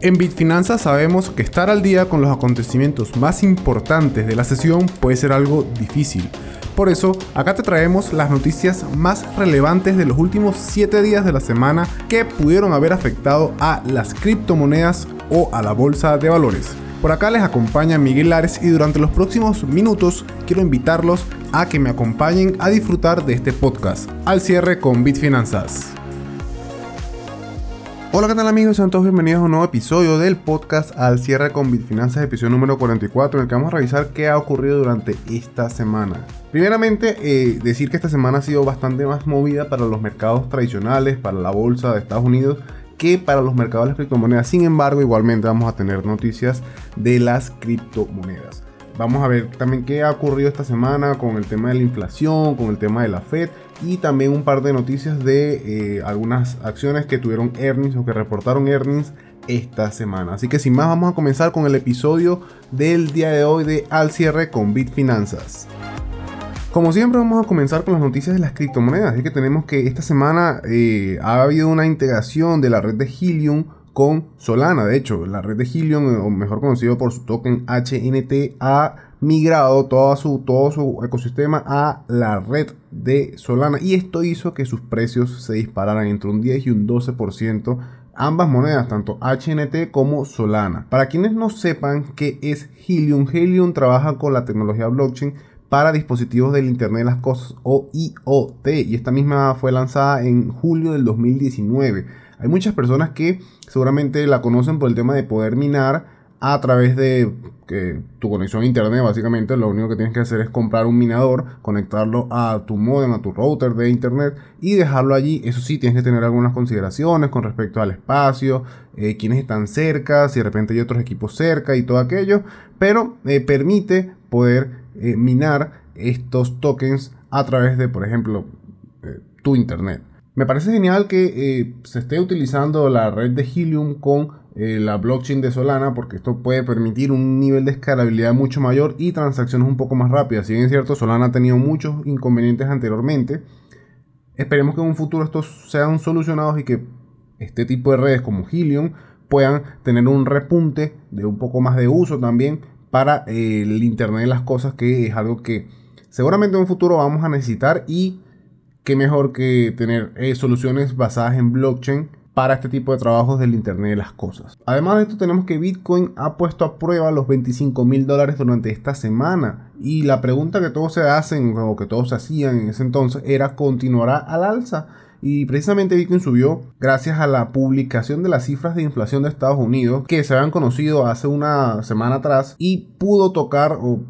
En Bitfinanzas sabemos que estar al día con los acontecimientos más importantes de la sesión puede ser algo difícil. Por eso, acá te traemos las noticias más relevantes de los últimos 7 días de la semana que pudieron haber afectado a las criptomonedas o a la bolsa de valores. Por acá les acompaña Miguel Lares y durante los próximos minutos quiero invitarlos a que me acompañen a disfrutar de este podcast. Al cierre con Bitfinanzas. Hola, ¿qué tal amigos? Sean todos bienvenidos a un nuevo episodio del podcast Al cierre con Bitfinanzas, episodio número 44, en el que vamos a revisar qué ha ocurrido durante esta semana. Primeramente, eh, decir que esta semana ha sido bastante más movida para los mercados tradicionales, para la bolsa de Estados Unidos que para los mercados de las criptomonedas. Sin embargo, igualmente vamos a tener noticias de las criptomonedas. Vamos a ver también qué ha ocurrido esta semana con el tema de la inflación, con el tema de la Fed y también un par de noticias de eh, algunas acciones que tuvieron earnings o que reportaron earnings esta semana. Así que sin más vamos a comenzar con el episodio del día de hoy de Al cierre con Bitfinanzas. Como siempre vamos a comenzar con las noticias de las criptomonedas. Es que tenemos que esta semana eh, ha habido una integración de la red de Helium con Solana. De hecho, la red de Helium, o mejor conocido por su token HNT, ha migrado todo su, todo su ecosistema a la red de Solana. Y esto hizo que sus precios se dispararan entre un 10 y un 12% ambas monedas, tanto HNT como Solana. Para quienes no sepan qué es Helium, Helium trabaja con la tecnología blockchain para dispositivos del Internet de las Cosas o IoT y esta misma fue lanzada en julio del 2019. Hay muchas personas que seguramente la conocen por el tema de poder minar a través de tu conexión a internet básicamente lo único que tienes que hacer es comprar un minador conectarlo a tu modem a tu router de internet y dejarlo allí eso sí tienes que tener algunas consideraciones con respecto al espacio eh, quienes están cerca si de repente hay otros equipos cerca y todo aquello pero eh, permite poder eh, minar estos tokens a través de, por ejemplo, eh, tu internet. Me parece genial que se esté utilizando la red de Helium con la blockchain de Solana porque esto puede permitir un nivel de escalabilidad mucho mayor y transacciones un poco más rápidas. Si bien es cierto, Solana ha tenido muchos inconvenientes anteriormente, esperemos que en un futuro estos sean solucionados y que este tipo de redes como Helium puedan tener un repunte de un poco más de uso también para el Internet de las Cosas, que es algo que seguramente en un futuro vamos a necesitar y qué mejor que tener eh, soluciones basadas en blockchain para este tipo de trabajos del Internet de las Cosas. Además de esto tenemos que Bitcoin ha puesto a prueba los 25 mil dólares durante esta semana y la pregunta que todos se hacen o que todos se hacían en ese entonces era ¿continuará al alza? Y precisamente Bitcoin subió gracias a la publicación de las cifras de inflación de Estados Unidos que se habían conocido hace una semana atrás y pudo tocar o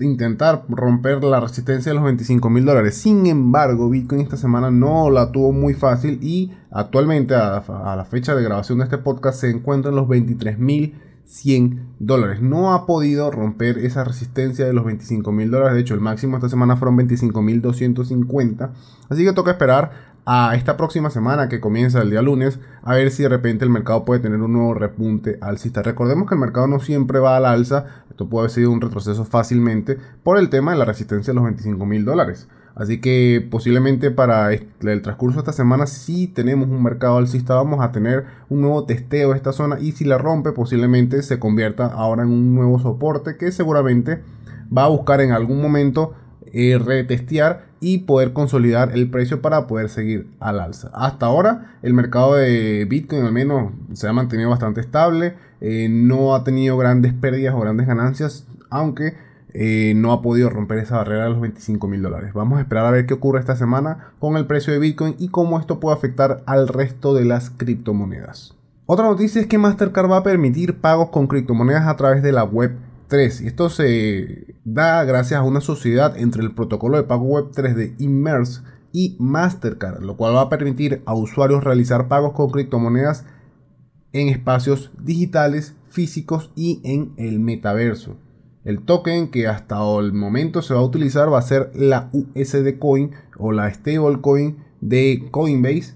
intentar romper la resistencia de los 25 mil dólares. Sin embargo, Bitcoin esta semana no la tuvo muy fácil y actualmente a, la fecha de grabación de este podcast se encuentra en los 23 mil 100 dólares. No ha podido romper esa resistencia de los 25 mil dólares. De hecho, el máximo esta semana fueron 25 mil 250. Así que toca esperar a esta próxima semana que comienza el día lunes, a ver si de repente el mercado puede tener un nuevo repunte alcista. Recordemos que el mercado no siempre va al alza, esto puede haber sido un retroceso fácilmente por el tema de la resistencia de los 25 mil dólares. Así que posiblemente para el transcurso de esta semana si tenemos un mercado alcista, vamos a tener un nuevo testeo de esta zona y si la rompe posiblemente se convierta ahora en un nuevo soporte que seguramente va a buscar en algún momento eh, retestear y poder consolidar el precio para poder seguir al alza. Hasta ahora el mercado de Bitcoin al menos se ha mantenido bastante estable, eh, no ha tenido grandes pérdidas o grandes ganancias, aunque eh, no ha podido romper esa barrera de los 25 mil dólares. Vamos a esperar a ver qué ocurre esta semana con el precio de Bitcoin y cómo esto puede afectar al resto de las criptomonedas. Otra noticia es que Mastercard va a permitir pagos con criptomonedas a través de la web 3. Y esto se da gracias a una sociedad entre el protocolo de pago web 3 de Immerse y Mastercard, lo cual va a permitir a usuarios realizar pagos con criptomonedas en espacios digitales, físicos y en el metaverso. El token que hasta el momento se va a utilizar va a ser la USD Coin o la stablecoin de Coinbase,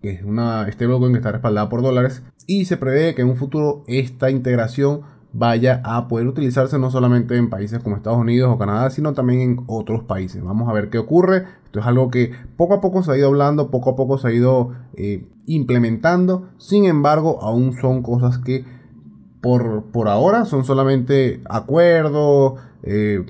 que es una stablecoin que está respaldada por dólares. Y se prevé que en un futuro esta integración vaya a poder utilizarse no solamente en países como Estados Unidos o Canadá, sino también en otros países. Vamos a ver qué ocurre. Esto es algo que poco a poco se ha ido hablando, poco a poco se ha ido eh, implementando. Sin embargo, aún son cosas que por, por ahora son solamente acuerdos, eh,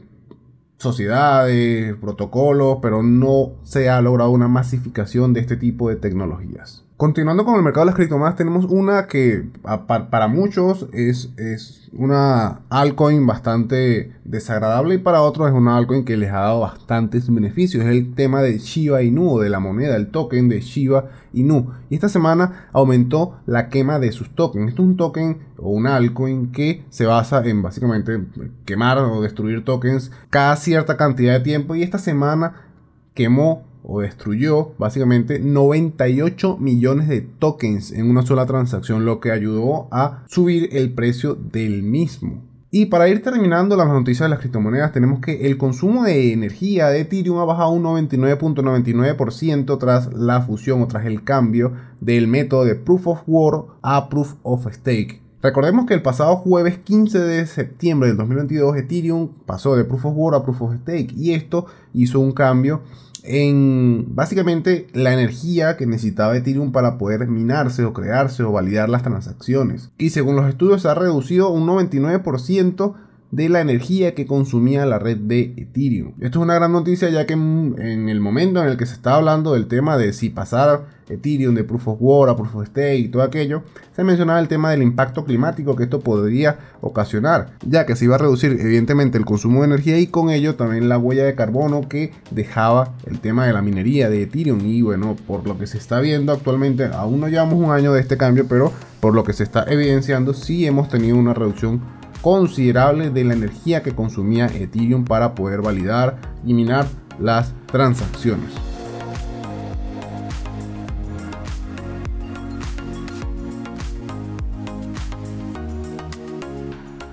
sociedades, protocolos, pero no se ha logrado una masificación de este tipo de tecnologías. Continuando con el mercado de las criptomonedas, tenemos una que para muchos es, es una altcoin bastante desagradable y para otros es una altcoin que les ha dado bastantes beneficios. Es el tema de Shiba Inu, de la moneda, el token de Shiba Inu. Y esta semana aumentó la quema de sus tokens. Esto es un token o un altcoin que se basa en básicamente quemar o destruir tokens cada cierta cantidad de tiempo. Y esta semana quemó o destruyó básicamente 98 millones de tokens en una sola transacción, lo que ayudó a subir el precio del mismo. Y para ir terminando las noticias de las criptomonedas, tenemos que el consumo de energía de Ethereum ha bajado un 99.99% tras la fusión o tras el cambio del método de Proof of Work a Proof of Stake. Recordemos que el pasado jueves 15 de septiembre del 2022 Ethereum pasó de Proof of Work a Proof of Stake y esto hizo un cambio en básicamente la energía que necesitaba Ethereum para poder minarse o crearse o validar las transacciones. Y según los estudios se ha reducido un 99% de la energía que consumía la red de Ethereum. Esto es una gran noticia ya que en, el momento en el que se está hablando del tema de si pasar Ethereum de Proof of Work a Proof of Stake y todo aquello, se mencionaba el tema del impacto climático que esto podría ocasionar, ya que se iba a reducir evidentemente el consumo de energía y con ello también la huella de carbono que dejaba el tema de la minería de Ethereum. Y bueno, por lo que se está viendo actualmente, aún no llevamos un año de este cambio, pero por lo que se está evidenciando, sí hemos tenido una reducción considerable de la energía que consumía Ethereum para poder validar y minar las transacciones.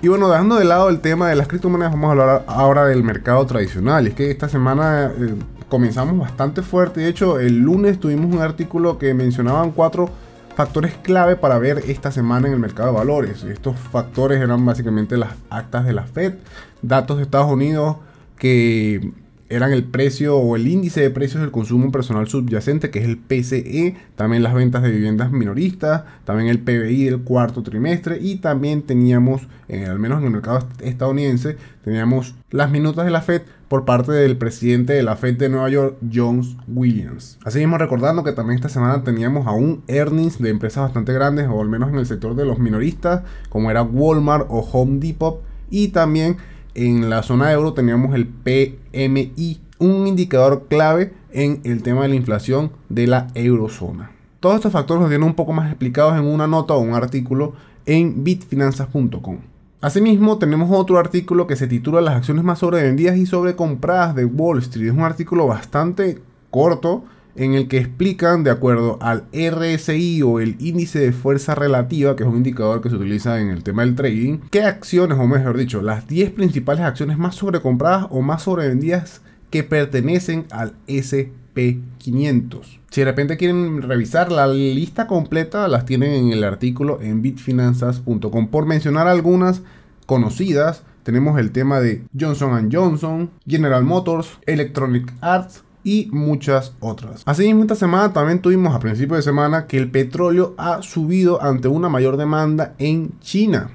Y bueno, dejando de lado el tema de las criptomonedas, vamos a hablar ahora del mercado tradicional. Es que esta semana eh, comenzamos bastante fuerte. De hecho, el lunes tuvimos un artículo que mencionaban cuatro factores clave para ver esta semana en el mercado de valores. Estos factores eran básicamente las actas de la Fed, datos de Estados Unidos que eran el precio o el índice de precios del consumo personal subyacente, que es el PCE, también las ventas de viviendas minoristas, también el PBI del cuarto trimestre y también teníamos, al menos en el mercado estadounidense, teníamos las minutas de la Fed por parte del presidente de la Fed de Nueva York, Jones Williams. Así mismo recordando que también esta semana teníamos aún earnings de empresas bastante grandes, o al menos en el sector de los minoristas, como era Walmart o Home Depot, y también en la zona euro teníamos el PMI, un indicador clave en el tema de la inflación de la eurozona. Todos estos factores los tienen un poco más explicados en una nota o un artículo en bitfinanzas.com. Asimismo, tenemos otro artículo que se titula Las acciones más sobrevendidas y sobrecompradas de Wall Street. Es un artículo bastante corto en el que explican, de acuerdo al RSI o el índice de fuerza relativa, que es un indicador que se utiliza en el tema del trading, qué acciones, o mejor dicho, las 10 principales acciones más sobrecompradas o más sobrevendidas que pertenecen al SP500. Si de repente quieren revisar la lista completa, las tienen en el artículo en bitfinanzas.com. Por mencionar algunas conocidas, tenemos el tema de Johnson Johnson, General Motors, Electronic Arts, y muchas otras. Asimismo, esta semana también tuvimos a principio de semana que el petróleo ha subido ante una mayor demanda en China.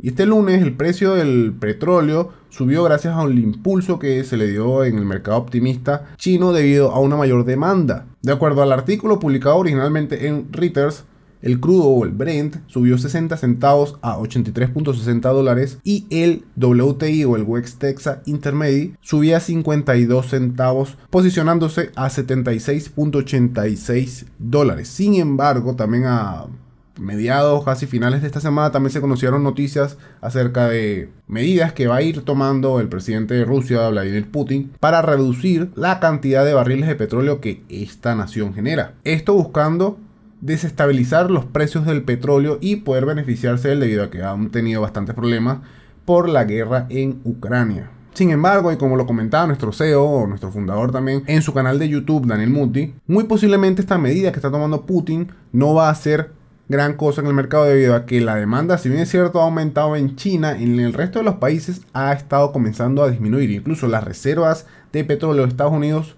Y este lunes el precio del petróleo subió gracias a un impulso que se le dio en el mercado optimista chino debido a una mayor demanda. De acuerdo al artículo publicado originalmente en Reuters, el crudo o el Brent subió 60 centavos a 83.60 dólares y el WTI o el West Texas Intermediate subía 52 centavos posicionándose a 76.86 dólares. Sin embargo, también a mediados, casi finales de esta semana, también se conocieron noticias acerca de medidas que va a ir tomando el presidente de Rusia, Vladimir Putin, para reducir la cantidad de barriles de petróleo que esta nación genera. Esto buscando desestabilizar los precios del petróleo y poder beneficiarse de él debido a que han tenido bastantes problemas por la guerra en Ucrania. Sin embargo, y como lo comentaba nuestro CEO o nuestro fundador también en su canal de YouTube, Daniel Muti, muy posiblemente esta medida que está tomando Putin no va a ser gran cosa en el mercado debido a que la demanda, si bien es cierto, ha aumentado en China, en el resto de los países ha estado comenzando a disminuir. Incluso las reservas de petróleo de Estados Unidos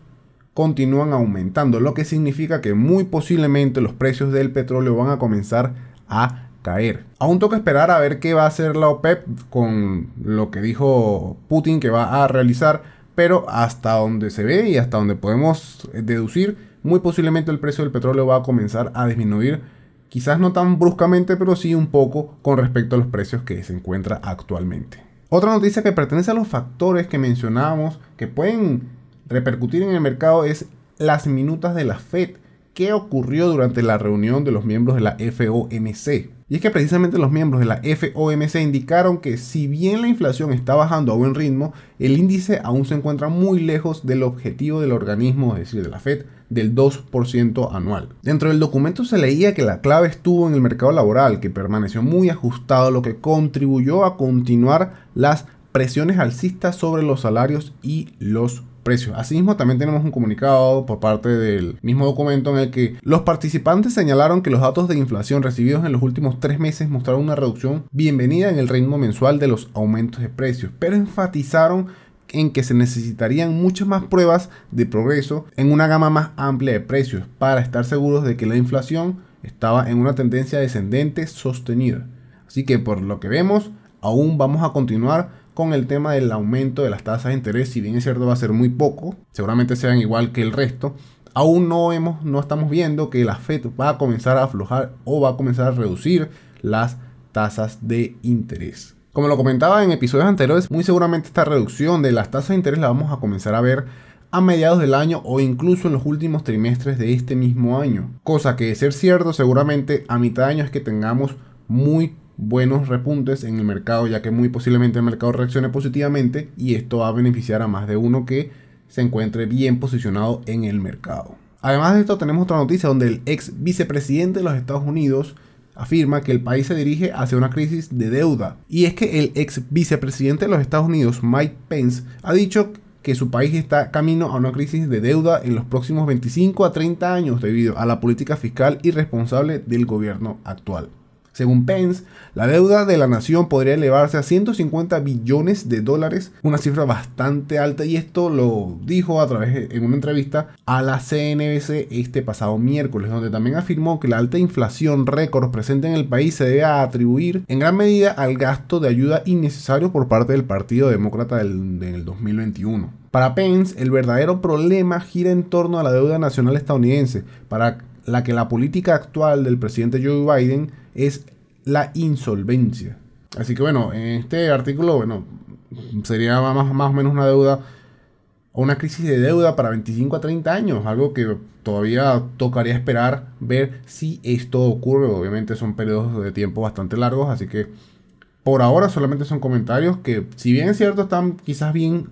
continúan aumentando, lo que significa que muy posiblemente los precios del petróleo van a comenzar a caer. Aún toca esperar a ver qué va a hacer la OPEP con lo que dijo Putin que va a realizar, pero hasta donde se ve y hasta donde podemos deducir, muy posiblemente el precio del petróleo va a comenzar a disminuir, quizás no tan bruscamente, pero sí un poco con respecto a los precios que se encuentra actualmente. Otra noticia que pertenece a los factores que mencionábamos que pueden repercutir en el mercado es las minutas de la Fed. ¿Qué ocurrió durante la reunión de los miembros de la FOMC? Y es que precisamente los miembros de la FOMC indicaron que si bien la inflación está bajando a buen ritmo, el índice aún se encuentra muy lejos del objetivo del organismo, es decir, de la Fed, del 2% anual. Dentro del documento se leía que la clave estuvo en el mercado laboral, que permaneció muy ajustado, lo que contribuyó a continuar las presiones alcistas sobre los salarios y los precios. Asimismo, también tenemos un comunicado por parte del mismo documento en el que los participantes señalaron que los datos de inflación recibidos en los últimos tres meses mostraron una reducción bienvenida en el ritmo mensual de los aumentos de precios, pero enfatizaron en que se necesitarían muchas más pruebas de progreso en una gama más amplia de precios para estar seguros de que la inflación estaba en una tendencia descendente sostenida. Así que por lo que vemos, aún vamos a continuar con el tema del aumento de las tasas de interés, si bien es cierto va a ser muy poco, seguramente sean igual que el resto, aún no, hemos, no estamos viendo que la Fed va a comenzar a aflojar o va a comenzar a reducir las tasas de interés. Como lo comentaba en episodios anteriores, muy seguramente esta reducción de las tasas de interés la vamos a comenzar a ver a mediados del año o incluso en los últimos trimestres de este mismo año. Cosa que de ser cierto, seguramente a mitad de año es que tengamos muy buenos repuntes en el mercado, ya que muy posiblemente el mercado reaccione positivamente y esto va a beneficiar a más de uno que se encuentre bien posicionado en el mercado. Además de esto tenemos otra noticia donde el ex vicepresidente de los Estados Unidos afirma que el país se dirige hacia una crisis de deuda. Y es que el ex vicepresidente de los Estados Unidos, Mike Pence, ha dicho que su país está camino a una crisis de deuda en los próximos 25 a 30 años debido a la política fiscal irresponsable del gobierno actual. Según Pence, la deuda de la nación podría elevarse a 150 billones de dólares, una cifra bastante alta y esto lo dijo a través en una entrevista a la CNBC este pasado miércoles, donde también afirmó que la alta inflación récord presente en el país se debe atribuir en gran medida al gasto de ayuda innecesario por parte del Partido Demócrata del, del 2021. Para Pence, el verdadero problema gira en torno a la deuda nacional estadounidense, la que la política actual del presidente Joe Biden es la insolvencia. Así que bueno, en este artículo, bueno, sería más, más o menos una deuda una crisis de deuda para 25 a 30 años, algo que todavía tocaría esperar ver si esto ocurre. Obviamente son periodos de tiempo bastante largos, así que por ahora solamente son comentarios que si bien es cierto están quizás bien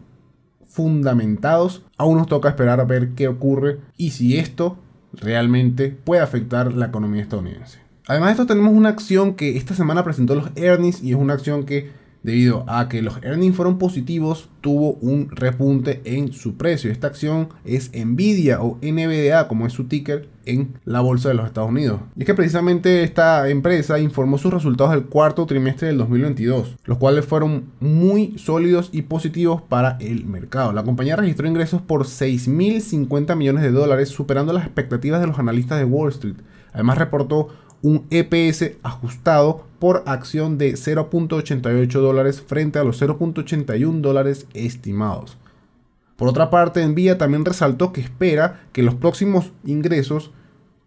fundamentados, aún nos toca esperar a ver qué ocurre y si esto realmente puede afectar la economía estadounidense. Además de esto tenemos una acción que esta semana presentó los earnings y es una acción que debido a que los earnings fueron positivos tuvo un repunte en su precio. Esta acción es Nvidia o NVDA como es su ticker en la bolsa de los Estados Unidos. Y es que precisamente esta empresa informó sus resultados del cuarto trimestre del 2022, los cuales fueron muy sólidos y positivos para el mercado. La compañía registró ingresos por 6.050 millones de dólares, superando las expectativas de los analistas de Wall Street. Además reportó un EPS ajustado por acción de 0.88 dólares frente a los 0.81 dólares estimados. Por otra parte, Nvidia también resaltó que espera que los próximos ingresos,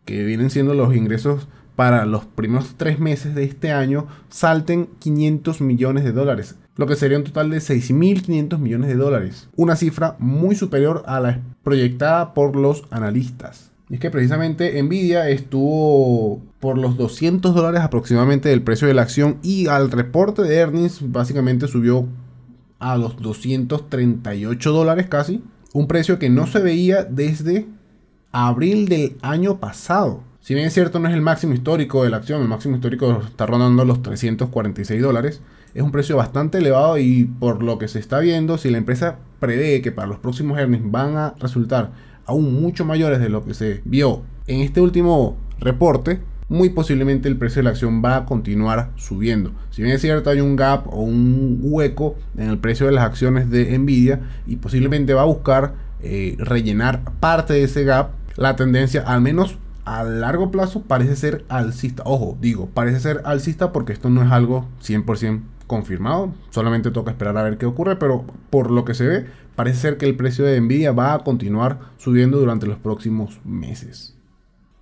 que vienen siendo los ingresos para los primeros tres meses de este año, salten 500 millones de dólares, lo que sería un total de 6.500 millones de dólares, una cifra muy superior a la proyectada por los analistas. Es que precisamente Nvidia estuvo por los 200 dólares aproximadamente del precio de la acción y al reporte de earnings básicamente subió a los 238 dólares casi. Un precio que no se veía desde abril del año pasado. Si bien es cierto no es el máximo histórico de la acción, el máximo histórico está rondando los 346 dólares. Es un precio bastante elevado y por lo que se está viendo, si la empresa prevé que para los próximos earnings van a resultar aún mucho mayores de lo que se vio en este último reporte, muy posiblemente el precio de la acción va a continuar subiendo. Si bien es cierto hay un gap o un hueco en el precio de las acciones de Nvidia y posiblemente va a buscar eh, rellenar parte de ese gap, la tendencia al menos a largo plazo parece ser alcista. Ojo, digo, parece ser alcista porque esto no es algo 100% confirmado. Solamente toca esperar a ver qué ocurre, pero por lo que se ve, parece ser que el precio de Nvidia va a continuar subiendo durante los próximos meses.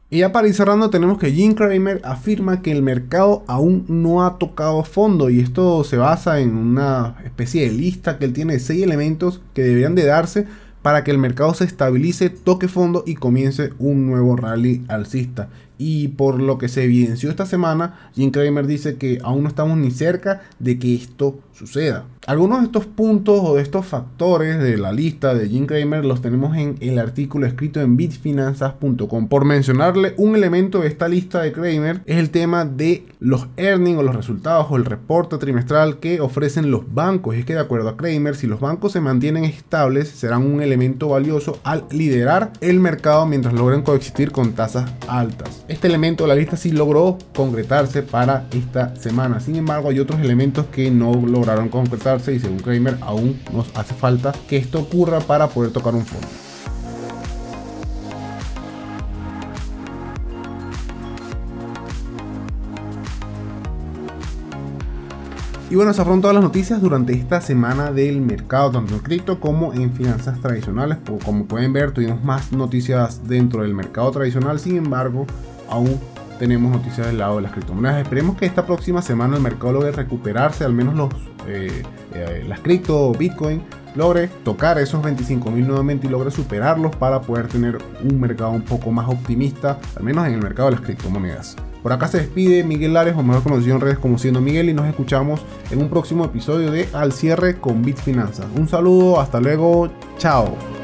Y ya para ir cerrando tenemos que Jim Cramer afirma que el mercado aún no ha tocado fondo y esto se basa en una especie de lista que él tiene de seis elementos que deberían de darse para que el mercado se estabilice, toque fondo y comience un nuevo rally alcista. Y por lo que se evidenció esta semana, Jim Cramer dice que aún no estamos ni cerca de que esto suceda. Algunos de estos puntos o de estos factores de la lista de Jim Cramer los tenemos en el artículo escrito en bitfinanzas.com. Por mencionarle un elemento de esta lista de Kramer es el tema de los earnings o los resultados o el reporte trimestral que ofrecen los bancos. es que de acuerdo a Kramer, si los bancos se mantienen estables, serán un elemento valioso al liderar el mercado mientras logren coexistir con tasas altas. Este elemento de la lista sí logró concretarse para esta semana. Sin embargo, hay otros elementos que no lograron concretar y según Kramer aún nos hace falta que esto ocurra para poder tocar un fondo. Y bueno, esas fueron todas las noticias durante esta semana del mercado, tanto en cripto como en finanzas tradicionales. Como pueden ver, tuvimos más noticias dentro del mercado tradicional, sin embargo, aún tenemos noticias del lado de las criptomonedas. Esperemos que esta próxima semana el mercado logre recuperarse, al menos los, eh, eh, las cripto, Bitcoin, logre tocar esos 25 mil nuevamente y logre superarlos para poder tener un mercado un poco más optimista, al menos en el mercado de las criptomonedas. Por acá se despide Miguel Lares, o mejor conocido en redes como siendo Miguel, y nos escuchamos en un próximo episodio de Al cierre con Bitfinanzas. Un saludo, hasta luego, chao.